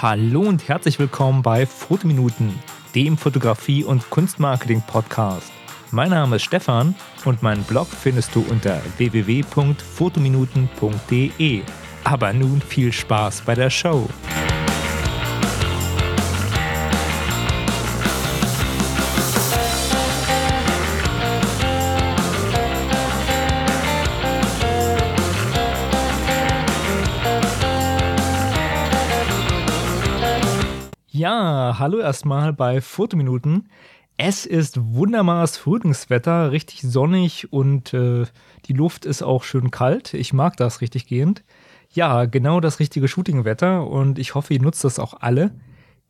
Hallo und herzlich willkommen bei Fotominuten, dem Fotografie- und Kunstmarketing-Podcast. Mein Name ist Stefan und meinen Blog findest du unter www.fotominuten.de. Aber nun viel Spaß bei der Show. Ja, hallo erstmal bei Fotominuten. Es ist wunderbares Frühlingswetter, richtig sonnig und äh, die Luft ist auch schön kalt. Ich mag das richtig gehend. Ja, genau das richtige Shootingwetter und ich hoffe, ihr nutzt das auch alle.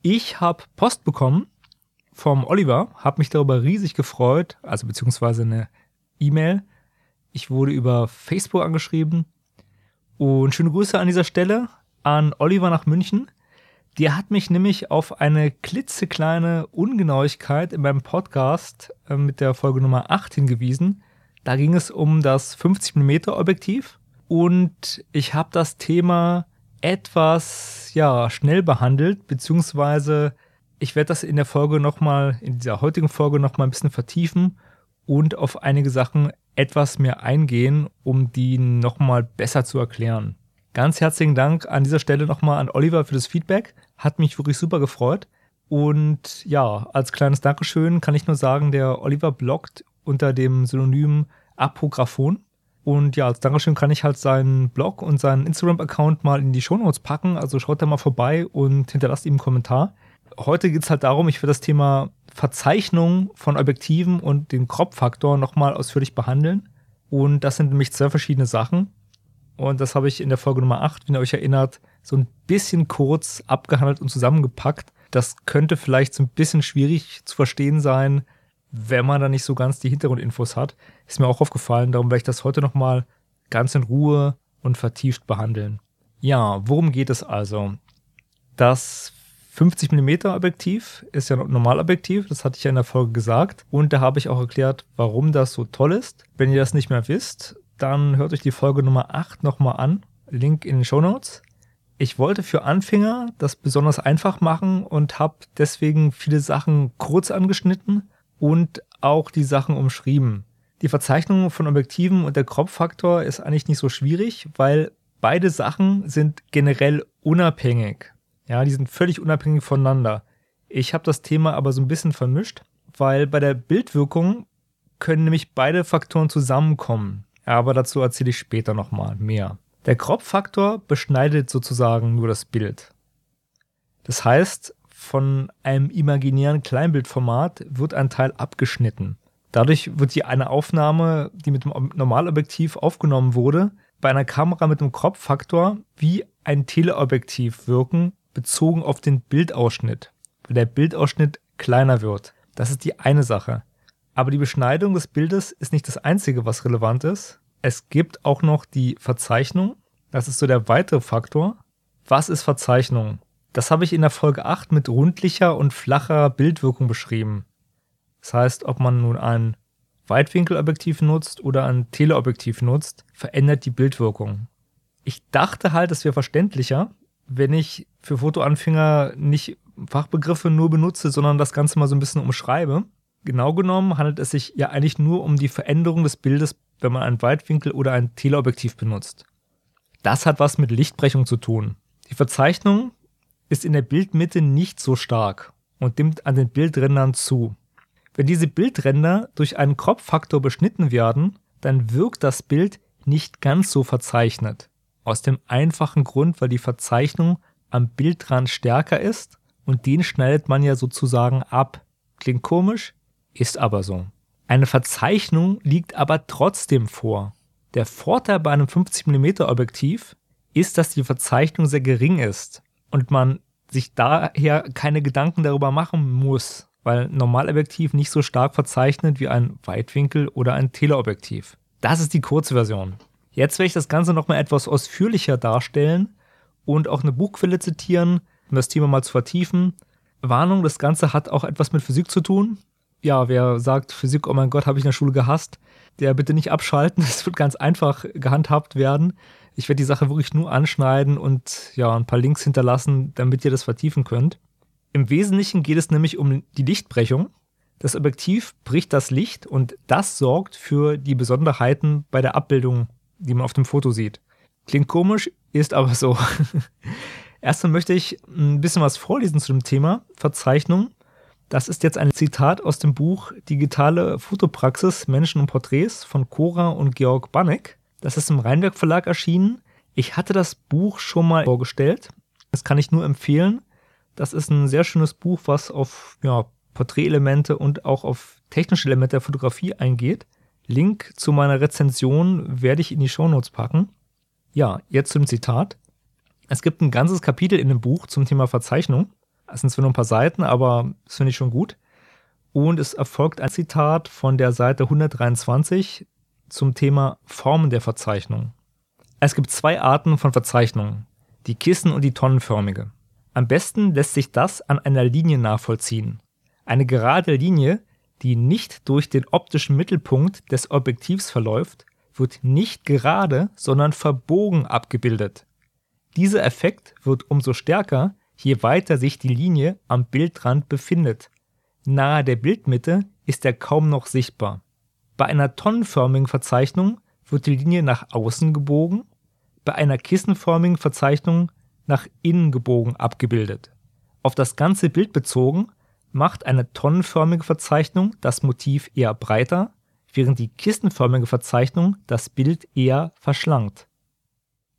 Ich habe Post bekommen vom Oliver, habe mich darüber riesig gefreut, also beziehungsweise eine E-Mail. Ich wurde über Facebook angeschrieben und schöne Grüße an dieser Stelle an Oliver nach München. Der hat mich nämlich auf eine klitzekleine Ungenauigkeit in meinem Podcast äh, mit der Folge Nummer 8 hingewiesen. Da ging es um das 50mm Objektiv und ich habe das Thema etwas ja, schnell behandelt, beziehungsweise ich werde das in der Folge nochmal, in dieser heutigen Folge nochmal ein bisschen vertiefen und auf einige Sachen etwas mehr eingehen, um die nochmal besser zu erklären. Ganz herzlichen Dank an dieser Stelle nochmal an Oliver für das Feedback. Hat mich wirklich super gefreut. Und ja, als kleines Dankeschön kann ich nur sagen, der Oliver bloggt unter dem Synonym Apographon. Und ja, als Dankeschön kann ich halt seinen Blog und seinen Instagram-Account mal in die Shownotes packen. Also schaut da mal vorbei und hinterlasst ihm einen Kommentar. Heute geht es halt darum, ich will das Thema Verzeichnung von Objektiven und den Crop-Faktor nochmal ausführlich behandeln. Und das sind nämlich zwei verschiedene Sachen. Und das habe ich in der Folge Nummer 8, wenn ihr euch erinnert, so ein bisschen kurz abgehandelt und zusammengepackt. Das könnte vielleicht so ein bisschen schwierig zu verstehen sein, wenn man da nicht so ganz die Hintergrundinfos hat. Ist mir auch aufgefallen, darum werde ich das heute nochmal ganz in Ruhe und vertieft behandeln. Ja, worum geht es also? Das 50mm Objektiv ist ja ein Normalobjektiv, das hatte ich ja in der Folge gesagt. Und da habe ich auch erklärt, warum das so toll ist. Wenn ihr das nicht mehr wisst, dann hört euch die Folge Nummer 8 nochmal an. Link in den Show Notes. Ich wollte für Anfänger das besonders einfach machen und habe deswegen viele Sachen kurz angeschnitten und auch die Sachen umschrieben. Die Verzeichnung von Objektiven und der Crop-Faktor ist eigentlich nicht so schwierig, weil beide Sachen sind generell unabhängig. Ja, die sind völlig unabhängig voneinander. Ich habe das Thema aber so ein bisschen vermischt, weil bei der Bildwirkung können nämlich beide Faktoren zusammenkommen aber dazu erzähle ich später nochmal mehr. Der Crop-Faktor beschneidet sozusagen nur das Bild. Das heißt, von einem imaginären Kleinbildformat wird ein Teil abgeschnitten. Dadurch wird die eine Aufnahme, die mit dem Normalobjektiv aufgenommen wurde, bei einer Kamera mit dem Crop-Faktor wie ein Teleobjektiv wirken, bezogen auf den Bildausschnitt, weil der Bildausschnitt kleiner wird. Das ist die eine Sache. Aber die Beschneidung des Bildes ist nicht das Einzige, was relevant ist. Es gibt auch noch die Verzeichnung. Das ist so der weitere Faktor. Was ist Verzeichnung? Das habe ich in der Folge 8 mit rundlicher und flacher Bildwirkung beschrieben. Das heißt, ob man nun ein Weitwinkelobjektiv nutzt oder ein Teleobjektiv nutzt, verändert die Bildwirkung. Ich dachte halt, es wäre verständlicher, wenn ich für Fotoanfänger nicht Fachbegriffe nur benutze, sondern das Ganze mal so ein bisschen umschreibe. Genau genommen handelt es sich ja eigentlich nur um die Veränderung des Bildes, wenn man ein Weitwinkel- oder ein Teleobjektiv benutzt. Das hat was mit Lichtbrechung zu tun. Die Verzeichnung ist in der Bildmitte nicht so stark und nimmt an den Bildrändern zu. Wenn diese Bildränder durch einen Crop-Faktor beschnitten werden, dann wirkt das Bild nicht ganz so verzeichnet. Aus dem einfachen Grund, weil die Verzeichnung am Bildrand stärker ist und den schneidet man ja sozusagen ab. Klingt komisch, ist aber so. Eine Verzeichnung liegt aber trotzdem vor. Der Vorteil bei einem 50mm Objektiv ist, dass die Verzeichnung sehr gering ist und man sich daher keine Gedanken darüber machen muss, weil ein Normalobjektiv nicht so stark verzeichnet wie ein Weitwinkel- oder ein Teleobjektiv. Das ist die Kurzversion. Jetzt werde ich das Ganze nochmal etwas ausführlicher darstellen und auch eine Buchquelle zitieren, um das Thema mal zu vertiefen. Warnung, das Ganze hat auch etwas mit Physik zu tun, ja, wer sagt, Physik, oh mein Gott, habe ich in der Schule gehasst, der bitte nicht abschalten. Es wird ganz einfach gehandhabt werden. Ich werde die Sache wirklich nur anschneiden und ja, ein paar Links hinterlassen, damit ihr das vertiefen könnt. Im Wesentlichen geht es nämlich um die Lichtbrechung. Das Objektiv bricht das Licht und das sorgt für die Besonderheiten bei der Abbildung, die man auf dem Foto sieht. Klingt komisch, ist aber so. Erstmal möchte ich ein bisschen was vorlesen zu dem Thema Verzeichnung. Das ist jetzt ein Zitat aus dem Buch Digitale Fotopraxis Menschen und Porträts von Cora und Georg Banek. Das ist im Rheinberg Verlag erschienen. Ich hatte das Buch schon mal vorgestellt. Das kann ich nur empfehlen. Das ist ein sehr schönes Buch, was auf ja, Porträtelemente und auch auf technische Elemente der Fotografie eingeht. Link zu meiner Rezension werde ich in die Shownotes packen. Ja, jetzt zum Zitat. Es gibt ein ganzes Kapitel in dem Buch zum Thema Verzeichnung. Es sind zwar nur ein paar Seiten, aber das finde ich schon gut. Und es erfolgt ein Zitat von der Seite 123 zum Thema Formen der Verzeichnung. Es gibt zwei Arten von Verzeichnungen, die Kissen- und die tonnenförmige. Am besten lässt sich das an einer Linie nachvollziehen. Eine gerade Linie, die nicht durch den optischen Mittelpunkt des Objektivs verläuft, wird nicht gerade, sondern verbogen abgebildet. Dieser Effekt wird umso stärker, je weiter sich die Linie am Bildrand befindet. Nahe der Bildmitte ist er kaum noch sichtbar. Bei einer tonnenförmigen Verzeichnung wird die Linie nach außen gebogen, bei einer kissenförmigen Verzeichnung nach innen gebogen abgebildet. Auf das ganze Bild bezogen macht eine tonnenförmige Verzeichnung das Motiv eher breiter, während die kissenförmige Verzeichnung das Bild eher verschlankt.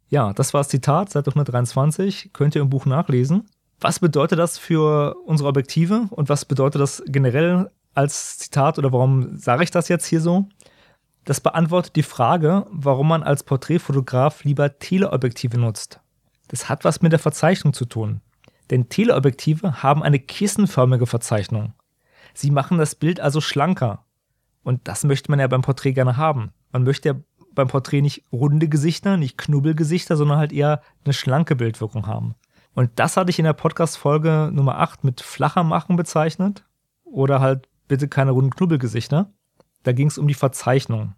Ja, das war das Zitat, Seite 123, könnt ihr im Buch nachlesen. Was bedeutet das für unsere Objektive und was bedeutet das generell als Zitat oder warum sage ich das jetzt hier so? Das beantwortet die Frage, warum man als Porträtfotograf lieber Teleobjektive nutzt. Das hat was mit der Verzeichnung zu tun. Denn Teleobjektive haben eine kissenförmige Verzeichnung. Sie machen das Bild also schlanker. Und das möchte man ja beim Porträt gerne haben. Man möchte ja beim Porträt nicht runde Gesichter, nicht Knubbelgesichter, sondern halt eher eine schlanke Bildwirkung haben. Und das hatte ich in der Podcast-Folge Nummer 8 mit flacher machen bezeichnet. Oder halt bitte keine runden Knubbelgesichter. Da ging es um die Verzeichnung.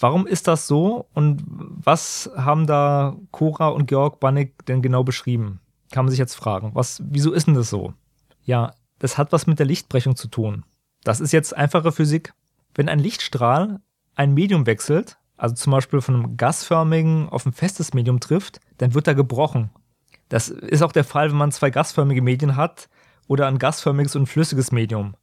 Warum ist das so und was haben da Cora und Georg Bannig denn genau beschrieben? Kann man sich jetzt fragen. Was, wieso ist denn das so? Ja, das hat was mit der Lichtbrechung zu tun. Das ist jetzt einfache Physik. Wenn ein Lichtstrahl ein Medium wechselt, also zum Beispiel von einem gasförmigen auf ein festes Medium trifft, dann wird er gebrochen. Das ist auch der Fall, wenn man zwei gasförmige Medien hat oder ein gasförmiges und flüssiges Medium.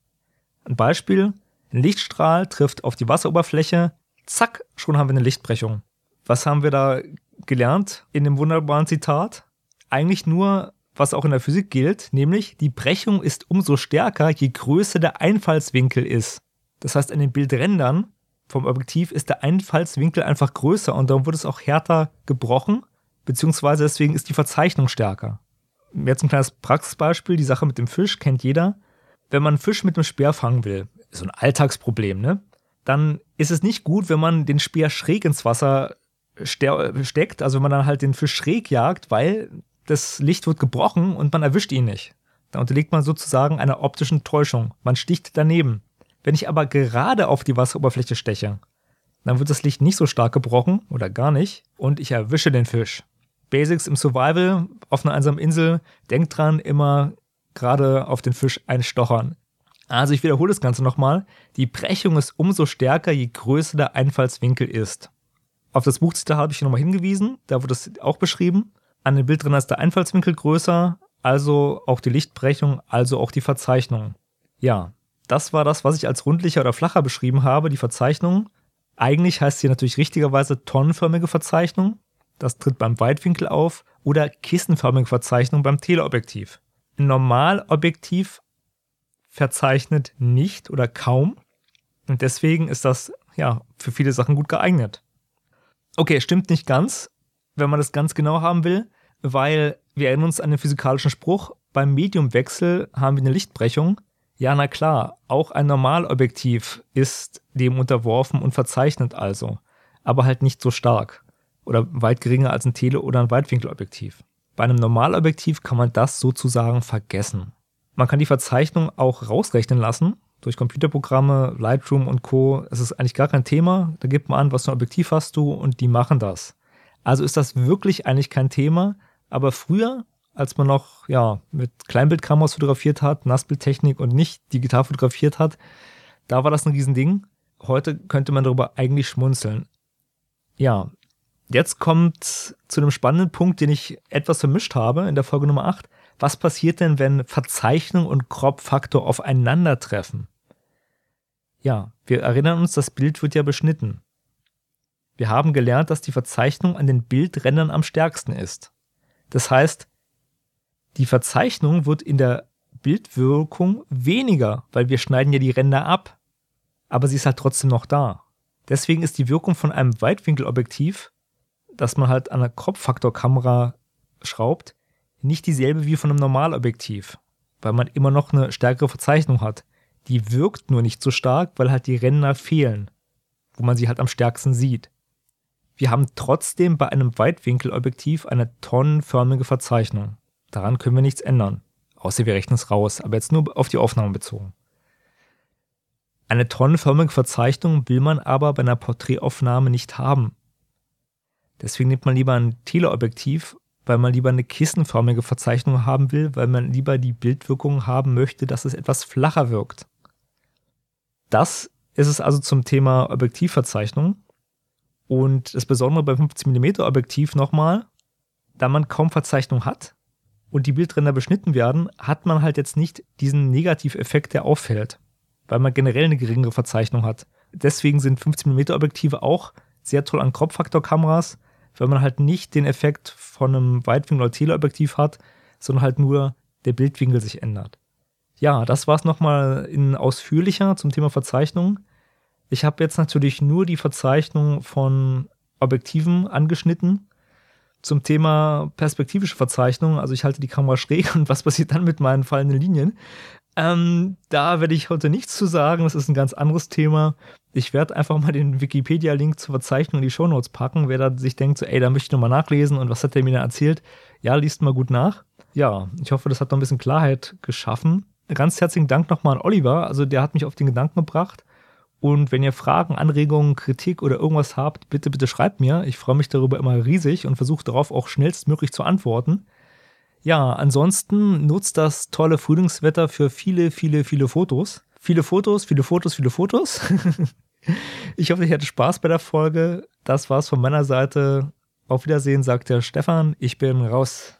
Ein Beispiel, ein Lichtstrahl trifft auf die Wasseroberfläche, zack, schon haben wir eine Lichtbrechung. Was haben wir da gelernt in dem wunderbaren Zitat? Eigentlich nur, was auch in der Physik gilt, nämlich die Brechung ist umso stärker, je größer der Einfallswinkel ist. Das heißt, an den Bildrändern vom Objektiv ist der Einfallswinkel einfach größer und darum wird es auch härter gebrochen, beziehungsweise deswegen ist die Verzeichnung stärker. Jetzt ein kleines Praxisbeispiel, die Sache mit dem Fisch kennt jeder. Wenn man Fisch mit einem Speer fangen will, so ein Alltagsproblem, ne? Dann ist es nicht gut, wenn man den Speer schräg ins Wasser steckt, also wenn man dann halt den Fisch schräg jagt, weil das Licht wird gebrochen und man erwischt ihn nicht. Da unterliegt man sozusagen einer optischen Täuschung. Man sticht daneben. Wenn ich aber gerade auf die Wasseroberfläche steche, dann wird das Licht nicht so stark gebrochen oder gar nicht und ich erwische den Fisch. Basics im Survival auf einer einsamen Insel, denkt dran, immer gerade auf den Fisch einstochern. Also ich wiederhole das Ganze nochmal. Die Brechung ist umso stärker, je größer der Einfallswinkel ist. Auf das Buchzitat habe ich nochmal hingewiesen, da wird es auch beschrieben. An dem Bild drin ist der Einfallswinkel größer, also auch die Lichtbrechung, also auch die Verzeichnung. Ja, das war das, was ich als rundlicher oder flacher beschrieben habe, die Verzeichnung. Eigentlich heißt sie natürlich richtigerweise tonnenförmige Verzeichnung. Das tritt beim Weitwinkel auf oder kissenförmige Verzeichnung beim Teleobjektiv. Ein Normalobjektiv verzeichnet nicht oder kaum und deswegen ist das ja für viele Sachen gut geeignet. Okay, stimmt nicht ganz, wenn man das ganz genau haben will, weil wir erinnern uns an den physikalischen Spruch, beim Mediumwechsel haben wir eine Lichtbrechung ja, na klar, auch ein Normalobjektiv ist dem unterworfen und verzeichnet also, aber halt nicht so stark oder weit geringer als ein Tele- oder ein Weitwinkelobjektiv. Bei einem Normalobjektiv kann man das sozusagen vergessen. Man kann die Verzeichnung auch rausrechnen lassen, durch Computerprogramme, Lightroom und Co. Es ist eigentlich gar kein Thema. Da gibt man an, was für ein Objektiv hast du und die machen das. Also ist das wirklich eigentlich kein Thema. Aber früher, als man noch ja, mit Kleinbildkameras fotografiert hat, Nassbildtechnik und nicht digital fotografiert hat, da war das ein Riesending. Heute könnte man darüber eigentlich schmunzeln. Ja, jetzt kommt zu einem spannenden Punkt, den ich etwas vermischt habe in der Folge Nummer 8. Was passiert denn, wenn Verzeichnung und Crop-Faktor aufeinandertreffen? Ja, wir erinnern uns, das Bild wird ja beschnitten. Wir haben gelernt, dass die Verzeichnung an den Bildrändern am stärksten ist. Das heißt, die Verzeichnung wird in der Bildwirkung weniger, weil wir schneiden ja die Ränder ab. Aber sie ist halt trotzdem noch da. Deswegen ist die Wirkung von einem Weitwinkelobjektiv, das man halt an einer Kopffaktorkamera schraubt, nicht dieselbe wie von einem Normalobjektiv, weil man immer noch eine stärkere Verzeichnung hat. Die wirkt nur nicht so stark, weil halt die Ränder fehlen, wo man sie halt am stärksten sieht. Wir haben trotzdem bei einem Weitwinkelobjektiv eine tonnenförmige Verzeichnung. Daran können wir nichts ändern. Außer wir rechnen es raus, aber jetzt nur auf die Aufnahme bezogen. Eine tonnenförmige Verzeichnung will man aber bei einer Porträtaufnahme nicht haben. Deswegen nimmt man lieber ein Teleobjektiv, weil man lieber eine kissenförmige Verzeichnung haben will, weil man lieber die Bildwirkung haben möchte, dass es etwas flacher wirkt. Das ist es also zum Thema Objektivverzeichnung. Und das Besondere beim 50mm Objektiv nochmal, da man kaum Verzeichnung hat und die Bildränder beschnitten werden, hat man halt jetzt nicht diesen Negativeffekt, der auffällt, weil man generell eine geringere Verzeichnung hat. Deswegen sind 50mm Objektive auch sehr toll an Crop-Faktor-Kameras, weil man halt nicht den Effekt von einem Weitwinkel- oder Teleobjektiv hat, sondern halt nur der Bildwinkel sich ändert. Ja, das war es nochmal in ausführlicher zum Thema Verzeichnung. Ich habe jetzt natürlich nur die Verzeichnung von Objektiven angeschnitten. Zum Thema perspektivische Verzeichnung, also ich halte die Kamera schräg und was passiert dann mit meinen fallenden Linien? Ähm, da werde ich heute nichts zu sagen, das ist ein ganz anderes Thema. Ich werde einfach mal den Wikipedia-Link zur Verzeichnung in die Shownotes packen. Wer da sich denkt, so, ey, da möchte ich nochmal nachlesen und was hat der mir da erzählt? Ja, liest mal gut nach. Ja, ich hoffe, das hat noch ein bisschen Klarheit geschaffen. Ganz herzlichen Dank nochmal an Oliver. Also, der hat mich auf den Gedanken gebracht. Und wenn ihr Fragen, Anregungen, Kritik oder irgendwas habt, bitte, bitte schreibt mir. Ich freue mich darüber immer riesig und versuche darauf auch schnellstmöglich zu antworten. Ja, ansonsten nutzt das tolle Frühlingswetter für viele, viele, viele Fotos. Viele Fotos, viele Fotos, viele Fotos. ich hoffe, ihr hattet Spaß bei der Folge. Das war's von meiner Seite. Auf Wiedersehen, sagt der Stefan. Ich bin raus.